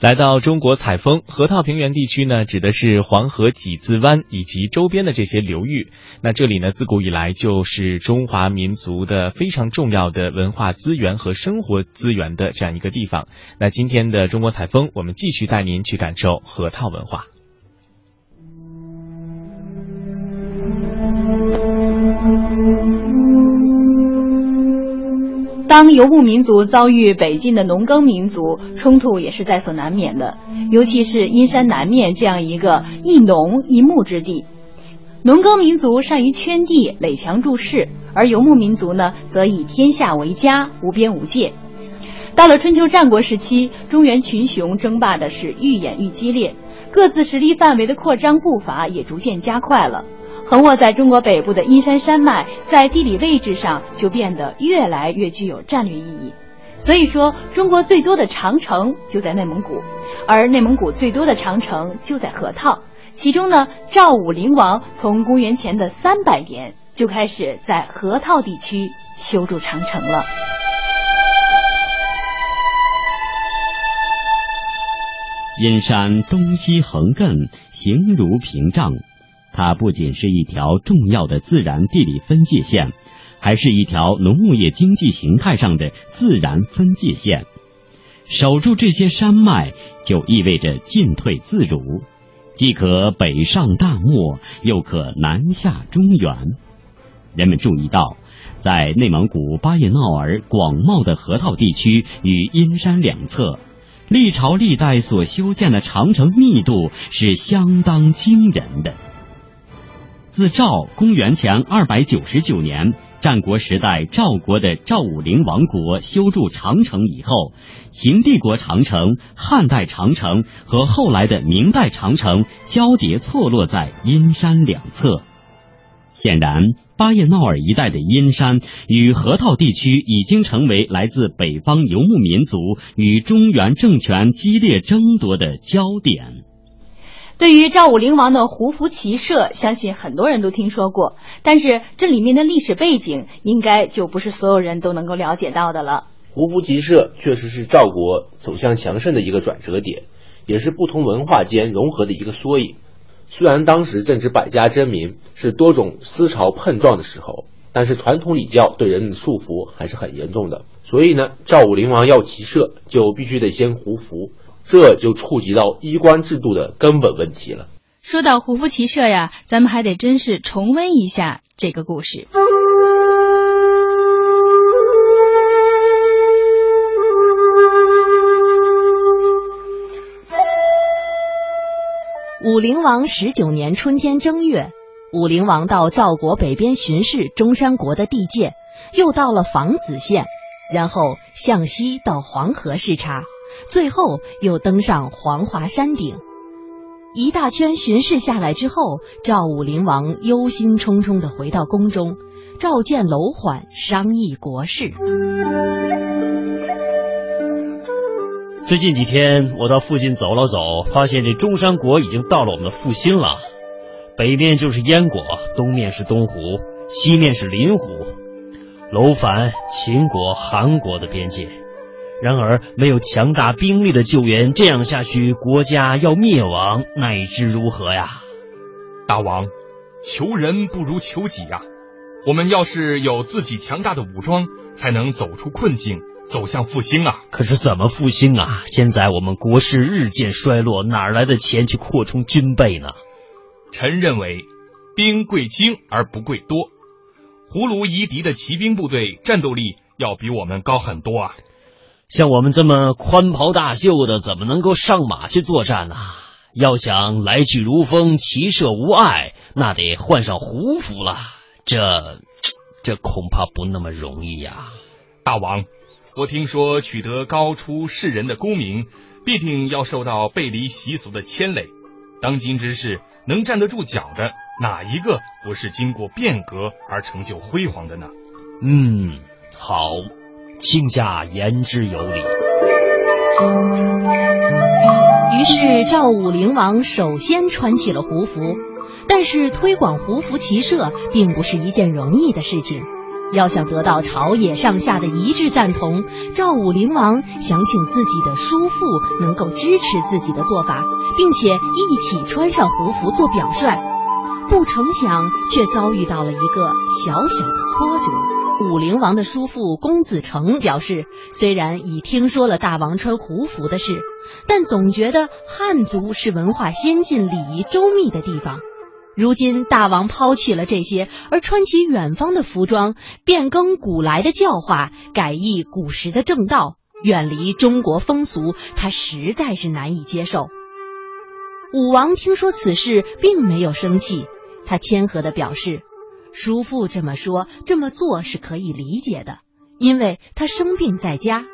来到中国采风，河套平原地区呢，指的是黄河几字湾以及周边的这些流域。那这里呢，自古以来就是中华民族的非常重要的文化资源和生活资源的这样一个地方。那今天的中国采风，我们继续带您去感受河套文化。当游牧民族遭遇北进的农耕民族冲突，也是在所难免的。尤其是阴山南面这样一个一农一牧之地，农耕民族善于圈地垒墙筑市，而游牧民族呢，则以天下为家，无边无界。到了春秋战国时期，中原群雄争霸的是愈演愈激烈，各自势力范围的扩张步伐也逐渐加快了。横卧在中国北部的阴山山脉，在地理位置上就变得越来越具有战略意义。所以说，中国最多的长城就在内蒙古，而内蒙古最多的长城就在河套。其中呢，赵武灵王从公元前的三百年就开始在河套地区修筑长城了。阴山东西横亘，形如屏障。它不仅是一条重要的自然地理分界线，还是一条农牧业经济形态上的自然分界线。守住这些山脉，就意味着进退自如，既可北上大漠，又可南下中原。人们注意到，在内蒙古巴彦淖尔广袤的河套地区与阴山两侧，历朝历代所修建的长城密度是相当惊人的。自赵公元前二百九十九年战国时代赵国的赵武灵王国修筑长城以后，秦帝国长城、汉代长城和后来的明代长城交叠错落在阴山两侧。显然，巴彦淖尔一带的阴山与河套地区已经成为来自北方游牧民族与中原政权激烈争夺的焦点。对于赵武灵王的胡服骑射，相信很多人都听说过，但是这里面的历史背景，应该就不是所有人都能够了解到的了。胡服骑射确实是赵国走向强盛的一个转折点，也是不同文化间融合的一个缩影。虽然当时正值百家争鸣，是多种思潮碰撞的时候，但是传统礼教对人们的束缚还是很严重的。所以呢，赵武灵王要骑射，就必须得先胡服。这就触及到衣冠制度的根本问题了。说到胡服骑射呀，咱们还得真是重温一下这个故事。武灵王十九年春天正月，武灵王到赵国北边巡视中山国的地界，又到了房子县，然后向西到黄河视察。最后又登上黄华山顶，一大圈巡视下来之后，赵武灵王忧心忡忡的回到宫中，召见楼缓商议国事。最近几天，我到附近走了走，发现这中山国已经到了我们的腹心了。北面就是燕国，东面是东湖，西面是临湖，楼烦秦国、韩国的边界。然而，没有强大兵力的救援，这样下去，国家要灭亡，乃至如何呀？大王，求人不如求己呀！我们要是有自己强大的武装，才能走出困境，走向复兴啊！可是怎么复兴啊？现在我们国势日渐衰落，哪来的钱去扩充军备呢？臣认为，兵贵精而不贵多。胡卢夷狄的骑兵部队战斗力要比我们高很多啊！像我们这么宽袍大袖的，怎么能够上马去作战呢？要想来去如风、骑射无碍，那得换上胡服了。这，这恐怕不那么容易呀！大王，我听说取得高出世人的功名，必定要受到背离习俗的牵累。当今之世，能站得住脚的，哪一个不是经过变革而成就辉煌的呢？嗯，好。卿下言之有理。于是赵武灵王首先穿起了胡服，但是推广胡服骑射并不是一件容易的事情。要想得到朝野上下的一致赞同，赵武灵王想请自己的叔父能够支持自己的做法，并且一起穿上胡服做表率。不成想，却遭遇到了一个小小的挫折。武灵王的叔父公子成表示，虽然已听说了大王穿胡服的事，但总觉得汉族是文化先进、礼仪周密的地方。如今大王抛弃了这些，而穿起远方的服装，变更古来的教化，改易古时的正道，远离中国风俗，他实在是难以接受。武王听说此事，并没有生气，他谦和的表示：“叔父这么说，这么做是可以理解的，因为他生病在家。”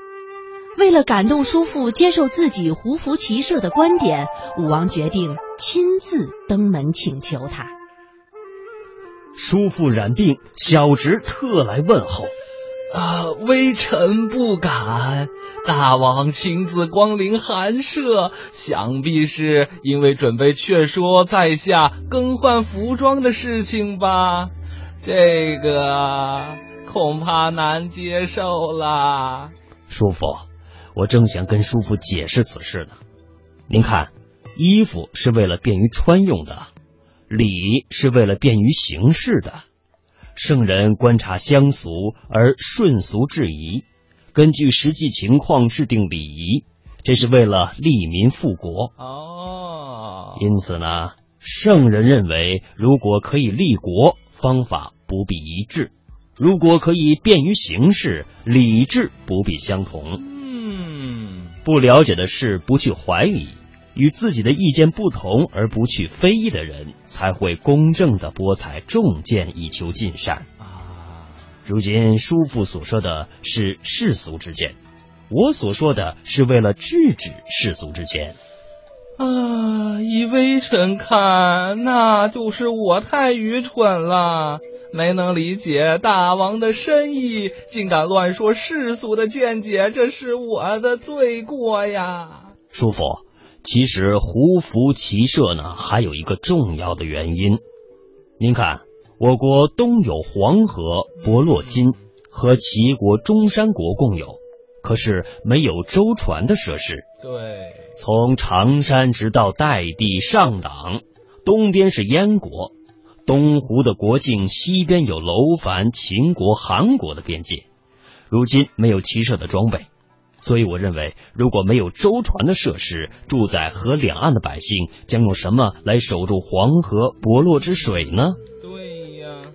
为了感动叔父接受自己胡服骑射的观点，武王决定亲自登门请求他。叔父染病，小侄特来问候。啊，微臣不敢。大王亲自光临寒舍，想必是因为准备劝说在下更换服装的事情吧？这个恐怕难接受了。叔父。我正想跟叔父解释此事呢。您看，衣服是为了便于穿用的，礼是为了便于行事的。圣人观察乡俗而顺俗制宜，根据实际情况制定礼仪，这是为了利民富国。哦，因此呢，圣人认为，如果可以立国，方法不必一致；如果可以便于行事，理智不必相同。嗯不了解的事不去怀疑，与自己的意见不同而不去非议的人，才会公正的博采众见以求尽善啊。如今叔父所说的是世俗之见，我所说的是为了制止世俗之见啊。以微臣看，那就是我太愚蠢了。没能理解大王的深意，竟敢乱说世俗的见解，这是我的罪过呀！叔父，其实胡服骑射呢，还有一个重要的原因。您看，我国东有黄河、博洛金，和齐国、中山国共有，可是没有舟船的设施。对，从常山直到代地、上党，东边是燕国。东湖的国境西边有楼烦、秦国、韩国的边界，如今没有骑射的装备，所以我认为，如果没有舟船的设施，住在河两岸的百姓将用什么来守住黄河博洛之水呢？对呀。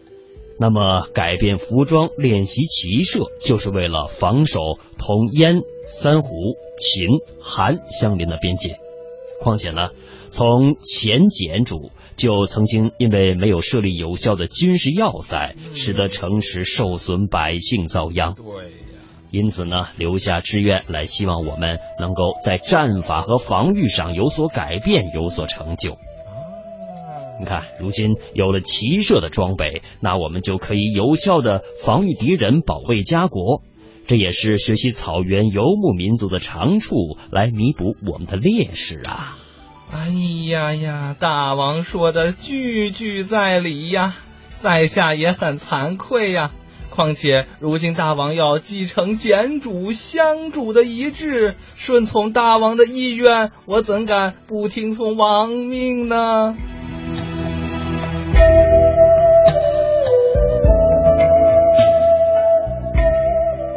那么改变服装练习骑射，就是为了防守同燕、三胡、秦、韩相邻的边界。况且呢，从前简主。就曾经因为没有设立有效的军事要塞，使得城池受损，百姓遭殃。对呀，因此呢，留下志愿来，希望我们能够在战法和防御上有所改变，有所成就。你看，如今有了骑射的装备，那我们就可以有效的防御敌人，保卫家国。这也是学习草原游牧民族的长处，来弥补我们的劣势啊。哎呀呀！大王说的句句在理呀，在下也很惭愧呀。况且如今大王要继承简主、相主的遗志，顺从大王的意愿，我怎敢不听从王命呢？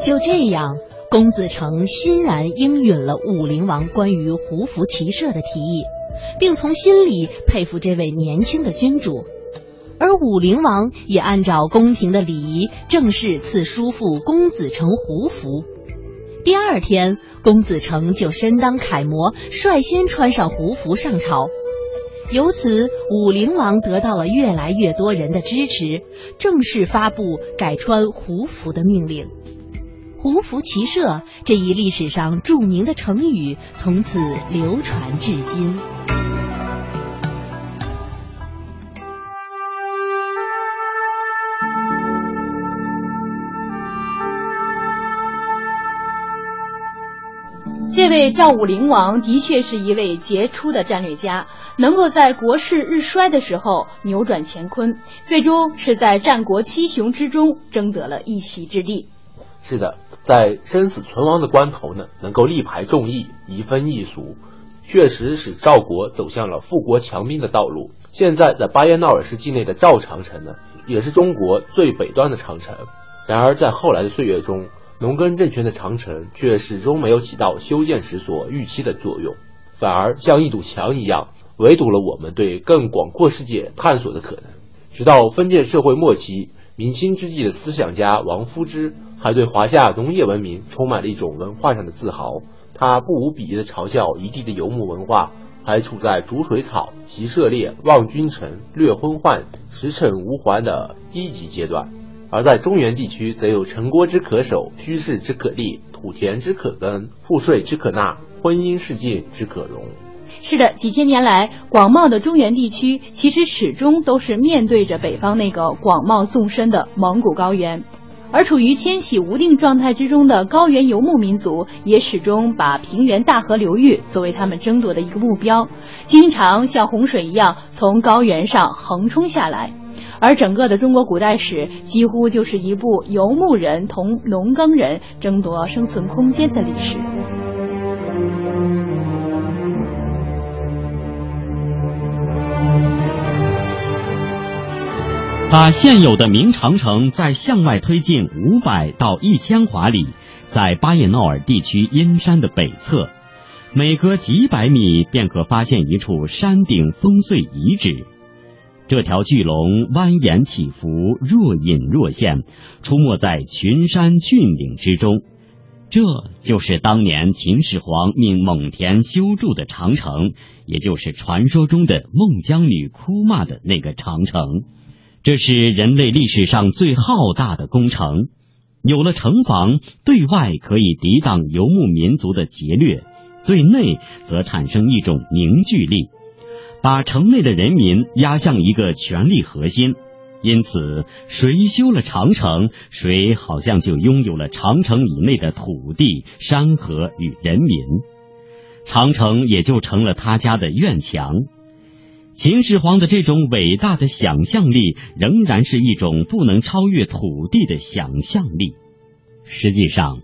就这样，公子成欣然应允了武灵王关于胡服骑射的提议。并从心里佩服这位年轻的君主，而武灵王也按照宫廷的礼仪，正式赐叔父公子成胡服。第二天，公子成就身当楷模，率先穿上胡服上朝。由此，武灵王得到了越来越多人的支持，正式发布改穿胡服的命令。胡服骑射这一历史上著名的成语，从此流传至今。这位赵武灵王的确是一位杰出的战略家，能够在国势日衰的时候扭转乾坤，最终是在战国七雄之中争得了一席之地。是的，在生死存亡的关头呢，能够力排众议，移风易俗，确实使赵国走向了富国强兵的道路。现在在巴彦淖尔市境内的赵长城呢，也是中国最北端的长城。然而在后来的岁月中，农耕政权的长城却始终没有起到修建时所预期的作用，反而像一堵墙一样围堵了我们对更广阔世界探索的可能。直到封建社会末期，明清之际的思想家王夫之。还对华夏农业文明充满了一种文化上的自豪。他不无鄙夷地嘲笑一地的游牧文化还处在逐水草、习射猎、望君臣、略昏患、驰骋无还的低级阶段，而在中原地区则有城郭之可守、居室之可立、土田之可耕、赋税之可纳、婚姻世境之可容。是的，几千年来，广袤的中原地区其实始终都是面对着北方那个广袤纵深的蒙古高原。而处于迁徙无定状态之中的高原游牧民族，也始终把平原大河流域作为他们争夺的一个目标，经常像洪水一样从高原上横冲下来。而整个的中国古代史，几乎就是一部游牧人同农耕人争夺生存空间的历史。把现有的明长城再向外推进五百到一千华里，在巴彦淖尔地区阴山的北侧，每隔几百米便可发现一处山顶烽燧遗址。这条巨龙蜿蜒起伏，若隐若现，出没在群山峻岭之中。这就是当年秦始皇命蒙恬修筑的长城，也就是传说中的孟姜女哭骂的那个长城。这是人类历史上最浩大的工程。有了城防，对外可以抵挡游牧民族的劫掠，对内则产生一种凝聚力，把城内的人民压向一个权力核心。因此，谁修了长城，谁好像就拥有了长城以内的土地、山河与人民，长城也就成了他家的院墙。秦始皇的这种伟大的想象力，仍然是一种不能超越土地的想象力。实际上，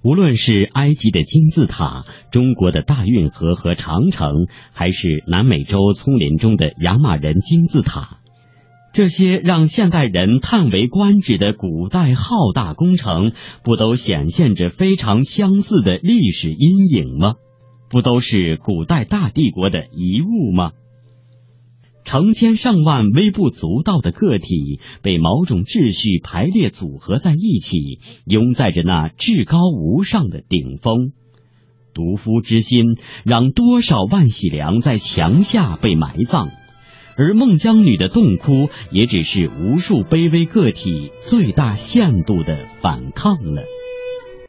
无论是埃及的金字塔、中国的大运河和长城，还是南美洲丛林中的亚马人金字塔，这些让现代人叹为观止的古代浩大工程，不都显现着非常相似的历史阴影吗？不都是古代大帝国的遗物吗？成千上万微不足道的个体被某种秩序排列组合在一起，拥在着那至高无上的顶峰。独夫之心，让多少万喜良在墙下被埋葬，而孟姜女的洞窟，也只是无数卑微个体最大限度的反抗了。